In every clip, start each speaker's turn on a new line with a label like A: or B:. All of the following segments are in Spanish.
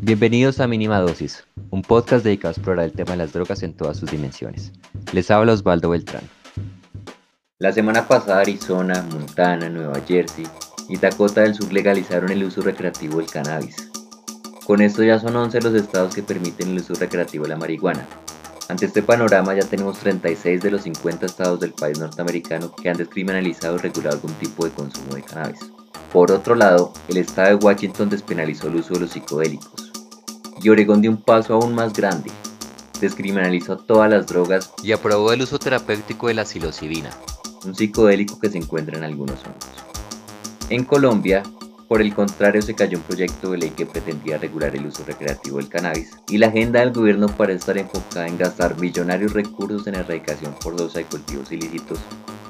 A: Bienvenidos a Mínima Dosis, un podcast dedicado a explorar el tema de las drogas en todas sus dimensiones. Les habla Osvaldo Beltrán. La semana pasada Arizona, Montana, Nueva Jersey y Dakota del Sur legalizaron el uso recreativo del cannabis. Con esto ya son 11 los estados que permiten el uso recreativo de la marihuana. Ante este panorama ya tenemos 36 de los 50 estados del país norteamericano que han descriminalizado y regulado algún tipo de consumo de cannabis. Por otro lado, el estado de Washington despenalizó el uso de los psicodélicos. Y Oregón dio un paso aún más grande. Descriminalizó todas las drogas y aprobó el uso terapéutico de la psilocibina, un psicodélico que se encuentra en algunos hongos. En Colombia, por el contrario, se cayó un proyecto de ley que pretendía regular el uso recreativo del cannabis y la agenda del gobierno parece estar enfocada en gastar millonarios recursos en erradicación forzosa de cultivos ilícitos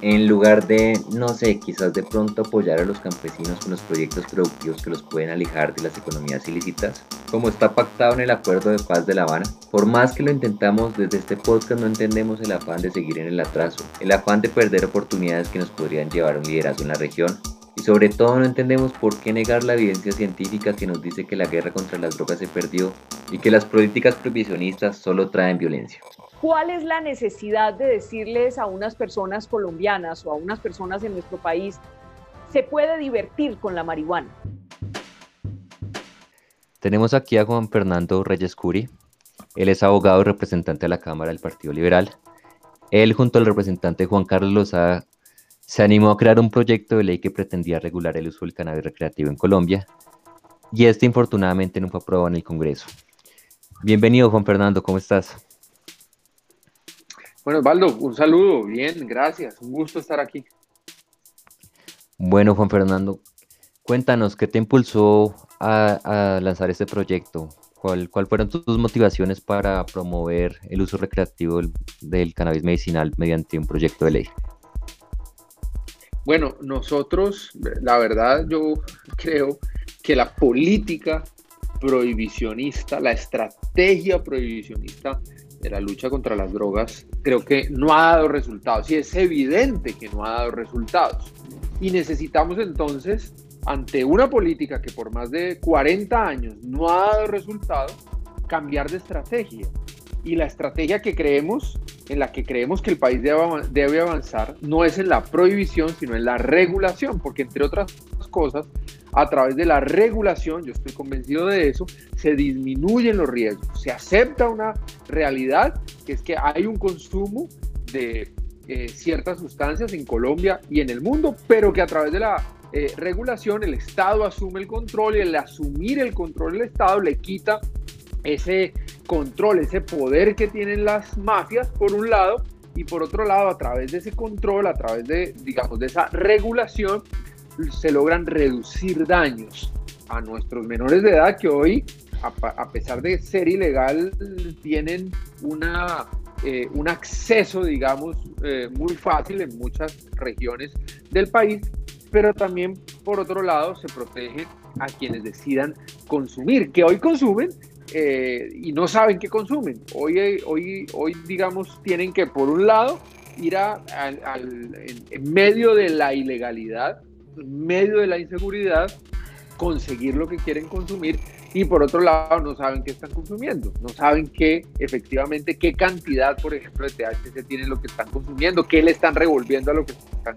A: en lugar de, no sé, quizás de pronto apoyar a los campesinos con los proyectos productivos que los pueden alejar de las economías ilícitas, como está pactado en el Acuerdo de Paz de La Habana. Por más que lo intentamos, desde este podcast no entendemos el afán de seguir en el atraso, el afán de perder oportunidades que nos podrían llevar a un liderazgo en la región, y sobre todo no entendemos por qué negar la evidencia científica que nos dice que la guerra contra las drogas se perdió y que las políticas prohibicionistas solo traen violencia.
B: ¿Cuál es la necesidad de decirles a unas personas colombianas o a unas personas en nuestro país, se puede divertir con la marihuana?
A: Tenemos aquí a Juan Fernando Reyes Curi. Él es abogado y representante de la Cámara del Partido Liberal. Él, junto al representante Juan Carlos Lozada, se animó a crear un proyecto de ley que pretendía regular el uso del cannabis recreativo en Colombia. Y este, infortunadamente, no fue aprobado en el Congreso. Bienvenido, Juan Fernando, ¿cómo estás?
C: Bueno, Osvaldo, un saludo, bien, gracias, un gusto estar aquí.
A: Bueno, Juan Fernando, cuéntanos, ¿qué te impulsó a, lanzar este proyecto? ¿Cuál, ¿Cuál, fueron tus motivaciones para promover el uso recreativo del, cannabis medicinal mediante un proyecto de ley?
C: Bueno, nosotros, la verdad, yo creo que la política prohibicionista, la estrategia prohibicionista de la lucha contra las drogas, creo que no ha dado resultados y es evidente que no ha dado resultados. Y necesitamos entonces, ante una política que por más de 40 años no ha dado resultados, cambiar de estrategia. Y la estrategia que creemos, en la que creemos que el país debe avanzar, no es en la prohibición, sino en la regulación, porque entre otras cosas, a través de la regulación, yo estoy convencido de eso, se disminuyen los riesgos, se acepta una realidad que es que hay un consumo de eh, ciertas sustancias en Colombia y en el mundo, pero que a través de la eh, regulación el Estado asume el control y el asumir el control del Estado le quita ese control, ese poder que tienen las mafias por un lado y por otro lado a través de ese control, a través de digamos de esa regulación se logran reducir daños a nuestros menores de edad que hoy, a, pesar de ser ilegal, tienen una, eh, un acceso, digamos, eh, muy fácil en muchas regiones del país, pero también, por otro lado, se protege a quienes decidan consumir, que hoy consumen eh, y no saben qué consumen. Hoy, hoy, hoy, digamos, tienen que, por un lado, ir a, en medio de la ilegalidad, medio de la inseguridad, conseguir lo que quieren consumir y por otro lado no saben qué están consumiendo, no saben qué efectivamente qué cantidad, por ejemplo, de THC tienen lo que están consumiendo, qué le están revolviendo a lo que están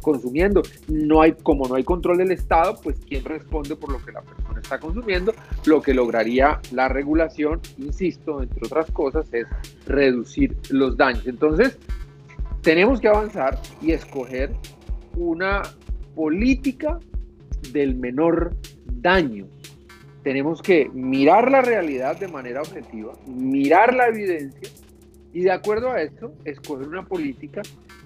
C: consumiendo. No hay como no hay control del Estado, pues quién responde por lo que la persona está consumiendo. Lo que lograría la regulación, insisto, entre otras cosas, es reducir los daños. Entonces, tenemos que avanzar y escoger una política del menor daño. Tenemos que mirar la realidad de manera objetiva, mirar la evidencia y de acuerdo a esto, escoger una política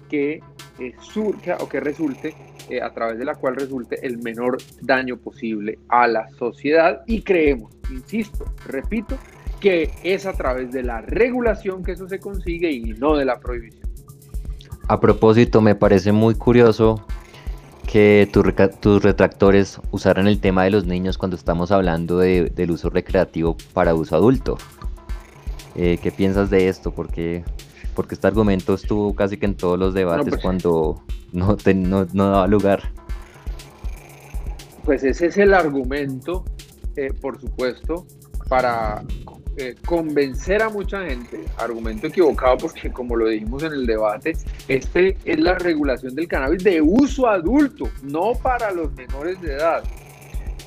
C: que eh, surja o que resulte, eh, a través de la cual resulte el menor daño posible a la sociedad. Y creemos, insisto, repito, que es a través de la regulación que eso se consigue y no de la prohibición.
A: A propósito, me parece muy curioso que tus retractores usaran el tema de los niños cuando estamos hablando del uso recreativo para uso adulto. Eh, ¿Qué piensas de esto? Porque, porque este argumento estuvo casi que en todos los debates pues, cuando no, no, no daba lugar.
C: Pues ese es el argumento eh, por supuesto, para eh, convencer a mucha gente, argumento equivocado porque como lo dijimos en el debate, este es la regulación del cannabis de uso adulto, no para los menores de edad.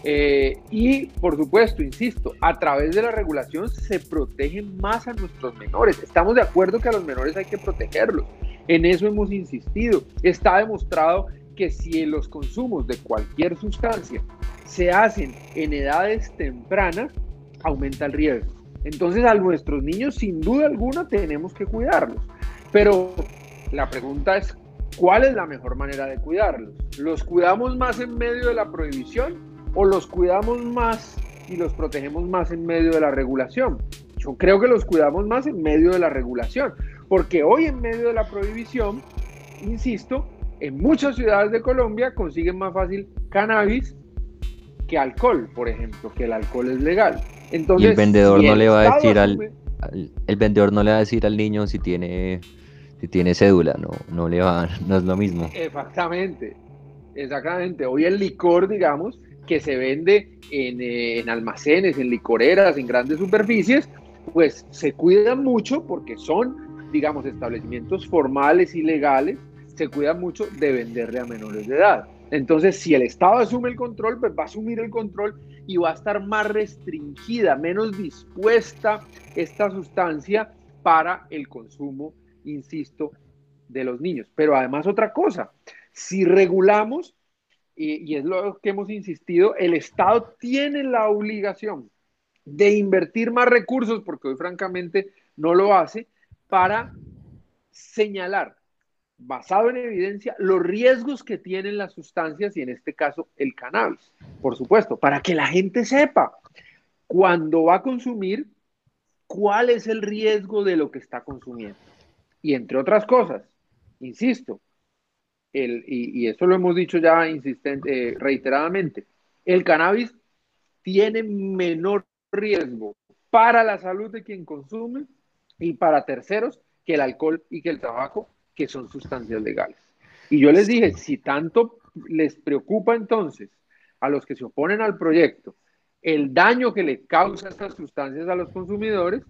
C: Eh, y por supuesto, insisto, a través de la regulación se protegen más a nuestros menores. Estamos de acuerdo que a los menores hay que protegerlos. En eso hemos insistido. Está demostrado que si los consumos de cualquier sustancia se hacen en edades tempranas, aumenta el riesgo. Entonces a nuestros niños sin duda alguna tenemos que cuidarlos. Pero la pregunta es, ¿cuál es la mejor manera de cuidarlos? ¿Los cuidamos más en medio de la prohibición o los cuidamos más y los protegemos más en medio de la regulación? Yo creo que los cuidamos más en medio de la regulación, porque hoy en medio de la prohibición, insisto, en muchas ciudades de Colombia consiguen más fácil cannabis que alcohol, por ejemplo, que el alcohol es legal. Entonces,
A: y el vendedor no le va a decir al, el vendedor no le va a decir al niño si tiene si tiene cédula, no, no le va, no es lo mismo.
C: Exactamente, exactamente. Hoy el licor, digamos, que se vende en, eh, en almacenes, en licoreras, en grandes superficies, pues se cuidan mucho porque son, digamos, establecimientos formales y legales, se cuidan mucho de venderle a menores de edad. Entonces, si el Estado asume el control, pues va a asumir el control y va a estar más restringida, menos dispuesta esta sustancia para el consumo, insisto, de los niños. Pero además otra cosa, si regulamos, y, es lo que hemos insistido, el Estado tiene la obligación de invertir más recursos, porque hoy francamente no lo hace, para señalar basado en evidencia los riesgos que tienen las sustancias y en este caso el cannabis, por supuesto, para que la gente sepa cuando va a consumir cuál es el riesgo de lo que está consumiendo. Y entre otras cosas, insisto, el, y, eso lo hemos dicho ya insistente, eh, reiteradamente, el cannabis tiene menor riesgo para la salud de quien consume y para terceros que el alcohol y que el tabaco que son sustancias legales. Y yo les dije, si tanto les preocupa entonces a los que se oponen al proyecto el daño que le causa estas sustancias a los consumidores,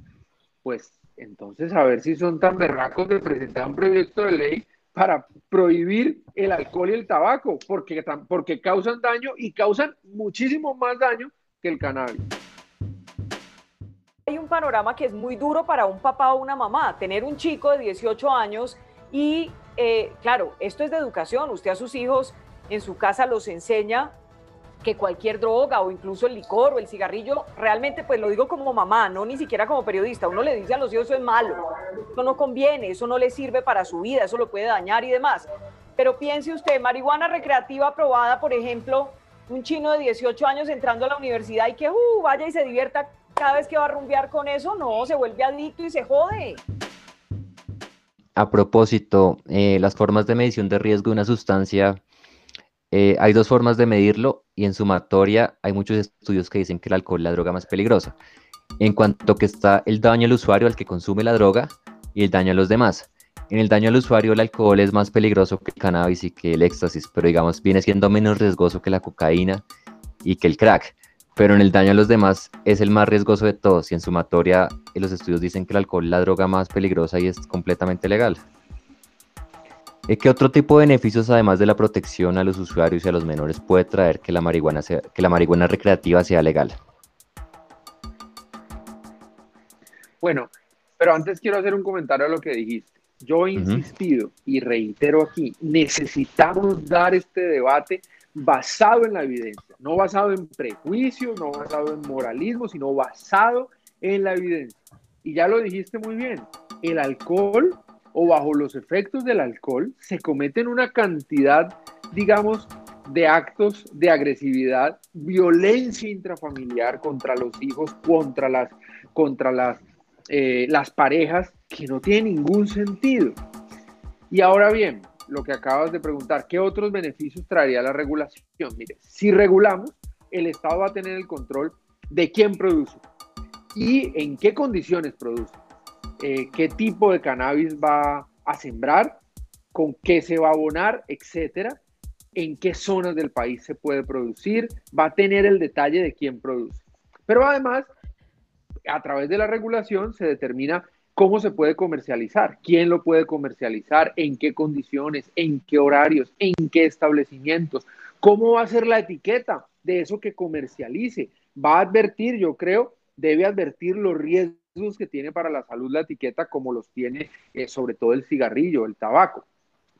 C: pues entonces a ver si son tan berracos de presentar un proyecto de ley para prohibir el alcohol y el tabaco, porque, porque causan daño y causan muchísimo más daño que el cannabis.
B: Hay un panorama que es muy duro para un papá o una mamá, tener un chico de 18 años y eh, claro, esto es de educación. Usted a sus hijos en su casa los enseña que cualquier droga o incluso el licor o el cigarrillo, realmente pues lo digo como mamá, no ni siquiera como periodista, uno le dice a los hijos eso es malo, eso no conviene, eso no le sirve para su vida, eso lo puede dañar y demás. Pero piense usted, marihuana recreativa aprobada, por ejemplo, un chino de 18 años entrando a la universidad y que uh, vaya y se divierta cada vez que va a rumbear con eso, no, se vuelve adicto y se jode.
A: A propósito, eh, las formas de medición de riesgo de una sustancia, eh, hay dos formas de medirlo y en sumatoria hay muchos estudios que dicen que el alcohol es la droga más peligrosa, en cuanto que está el daño al usuario al que consume la droga y el daño a los demás. En el daño al usuario el alcohol es más peligroso que el cannabis y que el éxtasis, pero digamos viene siendo menos riesgoso que la cocaína y que el crack pero en el daño a los demás es el más riesgoso de todos y en sumatoria los estudios dicen que el alcohol es la droga más peligrosa y es completamente legal. ¿Qué otro tipo de beneficios, además de la protección a los usuarios y a los menores, puede traer que la marihuana, sea, que la marihuana recreativa sea legal?
C: Bueno, pero antes quiero hacer un comentario a lo que dijiste. Yo he insistido y reitero aquí, necesitamos dar este debate basado en la evidencia, no basado en prejuicios, no basado en moralismo, sino basado en la evidencia. Y ya lo dijiste muy bien, el alcohol o bajo los efectos del alcohol se cometen una cantidad, digamos, de actos de agresividad, violencia intrafamiliar contra los hijos, contra las, contra las, eh, las parejas, que no tiene ningún sentido. Y ahora bien, lo que acabas de preguntar, ¿qué otros beneficios traería la regulación? Mire, si regulamos, el Estado va a tener el control de quién produce y en qué condiciones produce, eh, qué tipo de cannabis va a sembrar, con qué se va a abonar, etcétera, en qué zonas del país se puede producir, va a tener el detalle de quién produce. Pero además, a través de la regulación se determina cómo se puede comercializar, quién lo puede comercializar, en qué condiciones, en qué horarios, en qué establecimientos, cómo va a ser la etiqueta de eso que comercialice. Va a advertir, yo creo, debe advertir los riesgos que tiene para la salud la etiqueta, como los tiene eh, sobre todo el cigarrillo, el tabaco.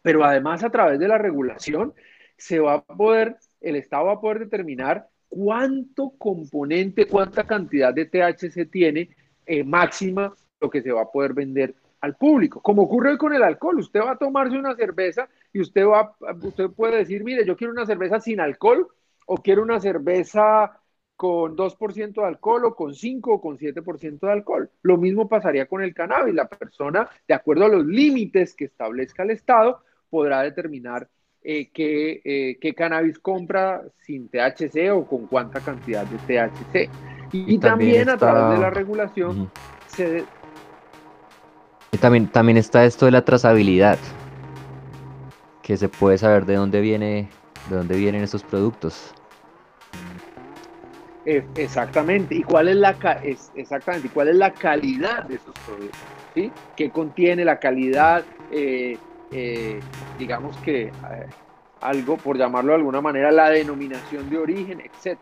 C: Pero además a través de la regulación se va a poder, el Estado va a poder determinar cuánto componente, cuánta cantidad de THC tiene eh, máxima lo que se va a poder vender al público. Como ocurre hoy con el alcohol, usted va a tomarse una cerveza y usted va, usted puede decir, mire, yo quiero una cerveza sin alcohol o quiero una cerveza con 2% de alcohol o con 5 o con 7% de alcohol. Lo mismo pasaría con el cannabis. La persona, de acuerdo a los límites que establezca el Estado, podrá determinar eh, eh, qué, cannabis compra sin THC o con cuánta cantidad de THC. Y, también, a través de la regulación se...
A: También, también está esto de la trazabilidad, que se puede saber de dónde viene, de dónde vienen esos productos.
C: Eh, exactamente. ¿Y cuál es la exactamente? cuál es la calidad de esos productos? ¿Sí? ¿Qué contiene la calidad? Eh, eh, digamos que algo, por llamarlo de alguna manera, la denominación de origen, etc.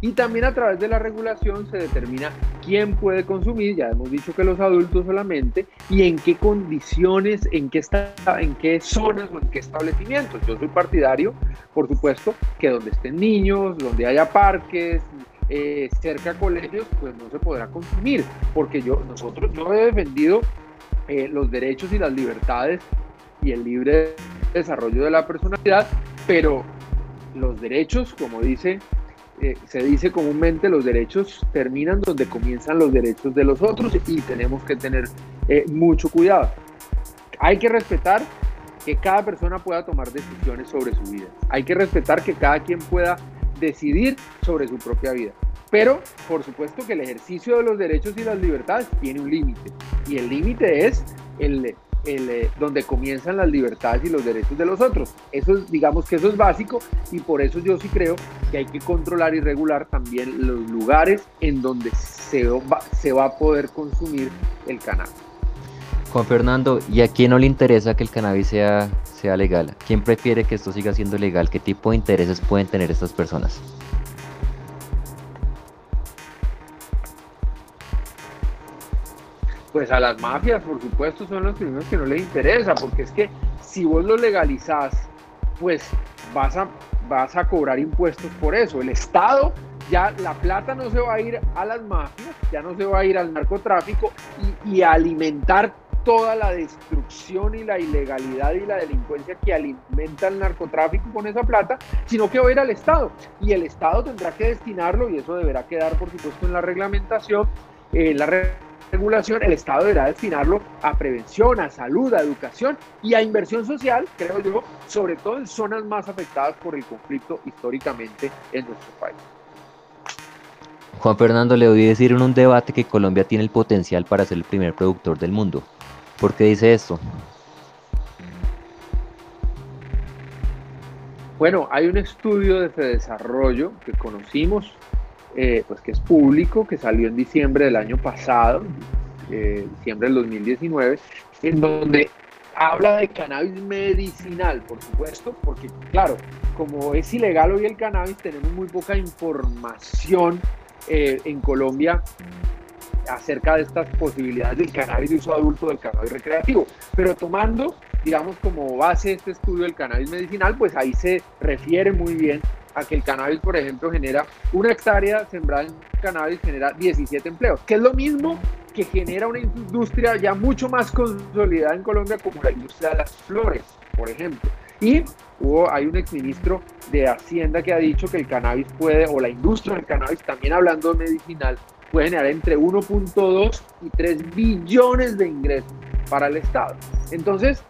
C: Y también a través de la regulación se determina quién puede consumir, ya hemos dicho que los adultos solamente, y en qué condiciones, en qué, está, en qué zonas o en qué establecimientos. Yo soy partidario, por supuesto, que donde estén niños, donde haya parques, eh, cerca a colegios, pues no se podrá consumir, porque yo, nosotros, yo he defendido eh, los derechos y las libertades y el libre desarrollo de la personalidad, pero los derechos, como dice, eh, se dice comúnmente, los derechos terminan donde comienzan los derechos de los otros y tenemos que tener mucho cuidado. Hay que respetar que cada persona pueda tomar decisiones sobre su vida. Hay que respetar que cada quien pueda decidir sobre su propia vida. Pero, por supuesto que el ejercicio de los derechos y las libertades tiene un límite. Y el límite es el, el, eh, donde comienzan las libertades y los derechos de los otros. Eso digamos que eso es básico y por eso yo sí creo que hay que controlar y regular también los lugares en donde se va, se va a poder consumir el cannabis.
A: Juan Fernando, ¿y a quién no le interesa que el cannabis sea, sea legal? ¿Quién prefiere que esto siga siendo legal? ¿Qué tipo de intereses pueden tener estas personas?
C: Pues a las mafias, por supuesto, son los primeros que no les interesa, porque es que si vos lo legalizás, pues vas a, vas a cobrar impuestos por eso. El Estado ya la plata no se va a ir a las mafias, ya no se va a ir al narcotráfico y, alimentar toda la destrucción y la ilegalidad y la delincuencia que alimenta el narcotráfico con esa plata, sino que va a ir al Estado. Y el Estado tendrá que destinarlo, y eso deberá quedar, por supuesto, en la reglamentación, en la regulación, el Estado deberá destinarlo a prevención, a salud, a educación y a inversión social, creo yo, sobre todo en zonas más afectadas por el conflicto históricamente en nuestro país.
A: Juan Fernando, le oí decir en un debate que Colombia tiene el potencial para ser el primer productor del mundo. ¿Por qué dice esto?
C: Bueno, hay un estudio de desarrollo que conocimos, eh, pues que es público, que salió en diciembre del año pasado, eh, diciembre del 2019, en donde habla de cannabis medicinal, por supuesto, porque claro, como es ilegal hoy el cannabis, tenemos muy poca información eh, en Colombia acerca de estas posibilidades del cannabis de uso adulto, del cannabis recreativo. Pero tomando, digamos, como base este estudio del cannabis medicinal, pues ahí se refiere muy bien a que el cannabis, por ejemplo, genera una hectárea sembrada en cannabis, genera 17 empleos, que es lo mismo que genera una industria ya mucho más consolidada en Colombia como la industria de las flores, por ejemplo. Y hubo, hay un exministro de Hacienda que ha dicho que el cannabis puede, o la industria del cannabis, también hablando medicinal, puede generar entre 1.2 y 3 billones de ingresos para el Estado. Entonces,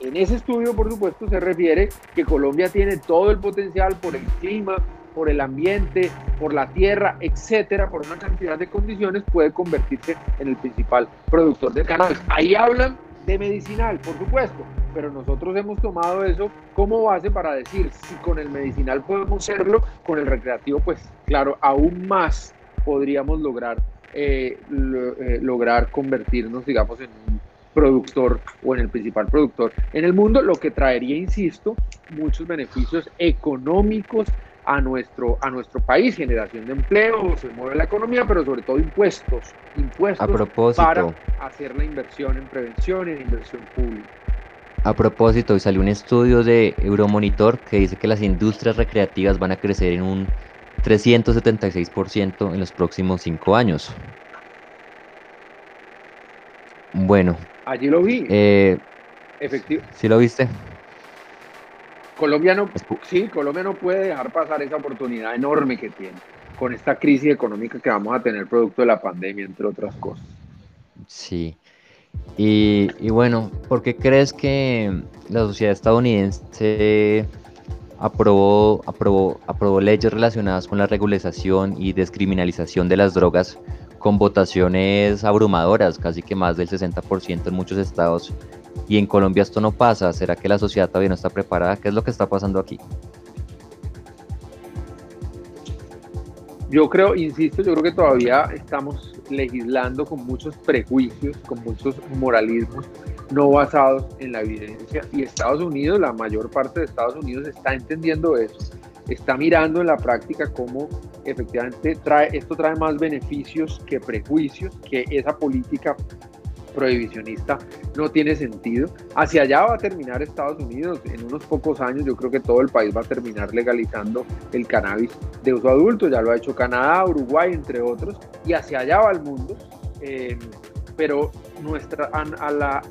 C: en ese estudio, por supuesto, se refiere que Colombia tiene todo el potencial por el clima, por el ambiente, por la tierra, etcétera, por una cantidad de condiciones, puede convertirse en el principal productor de cannabis. Ahí hablan de medicinal, por supuesto, pero nosotros hemos tomado eso como base para decir si con el medicinal podemos serlo, con el recreativo, pues claro, aún más podríamos lograr, eh, eh, lograr convertirnos, digamos, en un productor o en el principal productor en el mundo, lo que traería, insisto, muchos beneficios económicos a nuestro, a nuestro país, generación de empleo, se mueve la economía, pero sobre todo impuestos, impuestos para hacer la inversión en prevención y en inversión pública.
A: A propósito, hoy salió un estudio de Euromonitor que dice que las industrias recreativas van a crecer en un 376% en los próximos cinco años. Bueno.
C: Allí lo vi.
A: Eh, Efectivo. ¿Sí lo viste?
C: Colombia no, sí, Colombia no puede dejar pasar esa oportunidad enorme que tiene con esta crisis económica que vamos a tener producto de la pandemia, entre otras cosas.
A: Sí. Y, y bueno, ¿por qué crees que la sociedad estadounidense aprobó, aprobó, aprobó leyes relacionadas con la regularización y descriminalización de las drogas con votaciones abrumadoras, casi que más del 60% en muchos estados y en Colombia esto no pasa. ¿Será que la sociedad todavía no está preparada? ¿Qué es lo que está pasando aquí?
C: Yo creo, insisto, yo creo que todavía estamos legislando con muchos prejuicios, con muchos moralismos no basados en la evidencia. Y Estados Unidos, la mayor parte de Estados Unidos está entendiendo eso, está mirando en la práctica cómo efectivamente trae, esto trae más beneficios que prejuicios, que esa política prohibicionista no tiene sentido. Hacia allá va a terminar Estados Unidos. En unos pocos años yo creo que todo el país va a terminar legalizando el cannabis de uso adulto. Ya lo ha hecho Canadá, Uruguay, entre otros. Y hacia allá va el mundo. Eh, pero nuestra, a, la,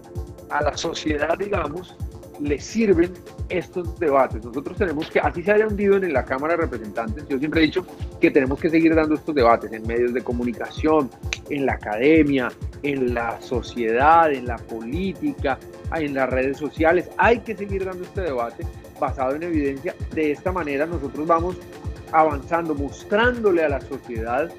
C: a la sociedad, digamos, le sirven estos debates. Nosotros tenemos que, así se haya hundido en la Cámara de Representantes, yo siempre he dicho que tenemos que seguir dando estos debates en medios de comunicación, en la academia, en la sociedad, en la política, en las redes sociales. Hay que seguir dando este debate basado en evidencia. De esta manera nosotros vamos avanzando, mostrándole a la sociedad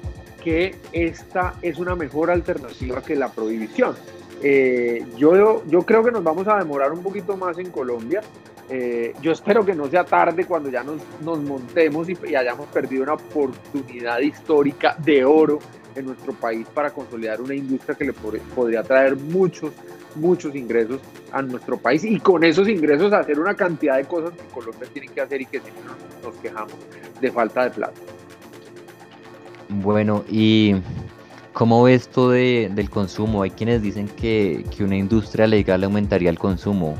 C: que esta es una mejor alternativa que la prohibición. Eh, yo, yo creo que nos vamos a demorar un poquito más en Colombia. Eh, yo espero que no sea tarde cuando ya nos, nos montemos y, hayamos perdido una oportunidad histórica de oro en nuestro país para consolidar una industria que le podría traer muchos, muchos ingresos a nuestro país y con esos ingresos hacer una cantidad de cosas que Colombia tiene que hacer y que siempre nos quejamos de falta de plata.
A: Bueno, y ¿Cómo ves esto de, del consumo? Hay quienes dicen que, que, una industria legal aumentaría el consumo.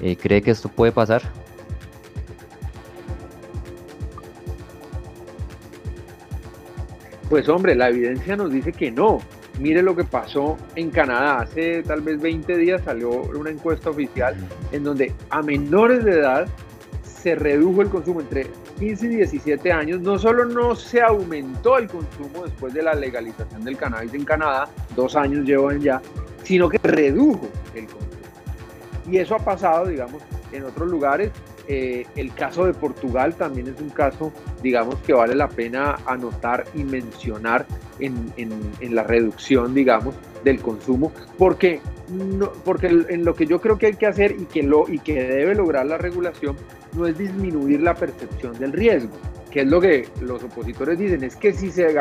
A: Eh, ¿Cree que esto puede pasar?
C: Pues hombre, la evidencia nos dice que no. Mire lo que pasó en Canadá. Hace tal vez 20 días salió una encuesta oficial en donde a menores de edad se redujo el consumo entre 15 y 17 años, no solo no se aumentó el consumo después de la legalización del cannabis en Canadá, dos años llevan ya, sino que redujo el consumo. Y eso ha pasado, digamos, en otros lugares. Eh, el caso de Portugal también es un caso, digamos, que vale la pena anotar y mencionar en, en, la reducción, digamos, del consumo, porque, no, porque en lo que yo creo que hay que hacer y que, lo, y que debe lograr la regulación no es disminuir la percepción del riesgo, que es lo que los opositores dicen, es que si se,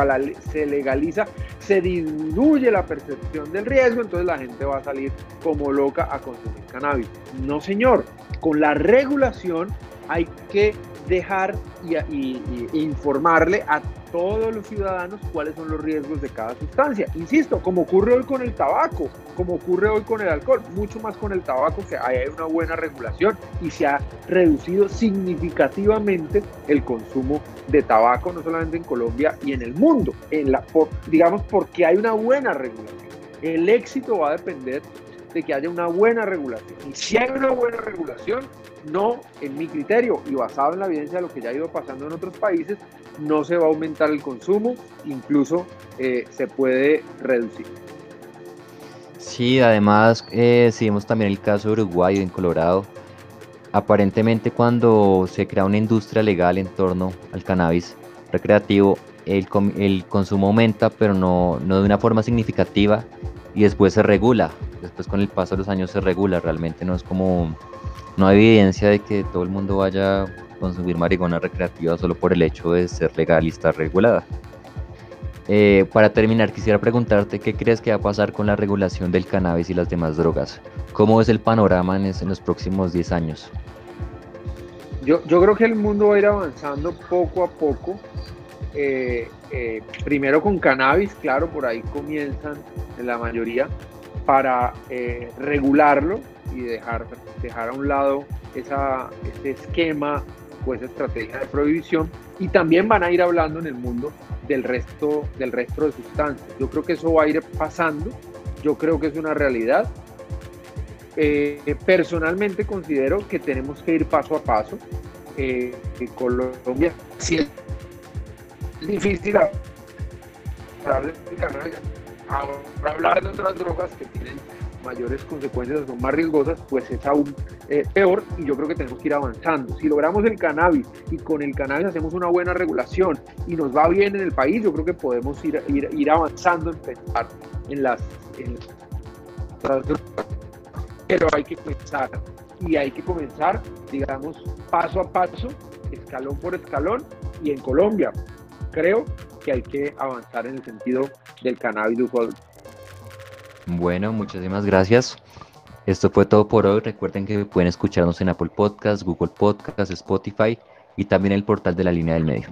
C: se legaliza, se disminuye la percepción del riesgo, entonces la gente va a salir como loca a consumir cannabis. No, señor, con la regulación hay que dejar y, informarle a todos los ciudadanos cuáles son los riesgos de cada sustancia. Insisto, como ocurre hoy con el tabaco, como ocurre hoy con el alcohol, mucho más con el tabaco, que hay una buena regulación y se ha reducido significativamente el consumo de tabaco, no solamente en Colombia y en el mundo, en la, digamos porque hay una buena regulación. El éxito va a depender de que haya una buena regulación. Y si hay una buena regulación, no, en mi criterio y basado en la evidencia de lo que ya ha ido pasando en otros países, no se va a aumentar el consumo, incluso eh, se puede reducir.
A: Sí, además, eh, si vemos también el caso de Uruguay en Colorado, aparentemente cuando se crea una industria legal en torno al cannabis recreativo, el, el consumo aumenta, pero no, no de una forma significativa y después se regula. Después con el paso de los años se regula, realmente no es como no hay evidencia de que todo el mundo vaya a consumir marihuana recreativa solo por el hecho de ser legal y estar regulada. Eh, para terminar, quisiera preguntarte qué crees que va a pasar con la regulación del cannabis y las demás drogas. ¿Cómo es el panorama en, en los próximos 10 años?
C: Yo, yo, creo que el mundo va a ir avanzando poco a poco. Eh, eh, primero con cannabis, claro, por ahí comienzan en la mayoría, para regularlo y dejar, dejar a un lado ese esquema o esa estrategia de prohibición. Y también van a ir hablando en el mundo del resto, del resto de sustancias. Yo creo que eso va a ir pasando, yo creo que es una realidad. Eh, personalmente considero que tenemos que ir paso a paso. Eh, Colombia sí es difícil hablar de otras drogas que tienen mayores consecuencias son más riesgosas, pues es aún eh, peor y yo creo que tenemos que ir avanzando. Si logramos el cannabis y con el cannabis hacemos una buena regulación y nos va bien en el país, yo creo que podemos ir, ir, ir avanzando en pensar en las, en Pero hay que comenzar y hay que comenzar, digamos, paso a paso, escalón por escalón y en Colombia creo que hay que avanzar en el sentido del cannabis
A: bueno, muchísimas gracias. Esto fue todo por hoy. Recuerden que pueden escucharnos en Apple Podcasts, Google Podcasts, Spotify y también el portal de la línea del medio.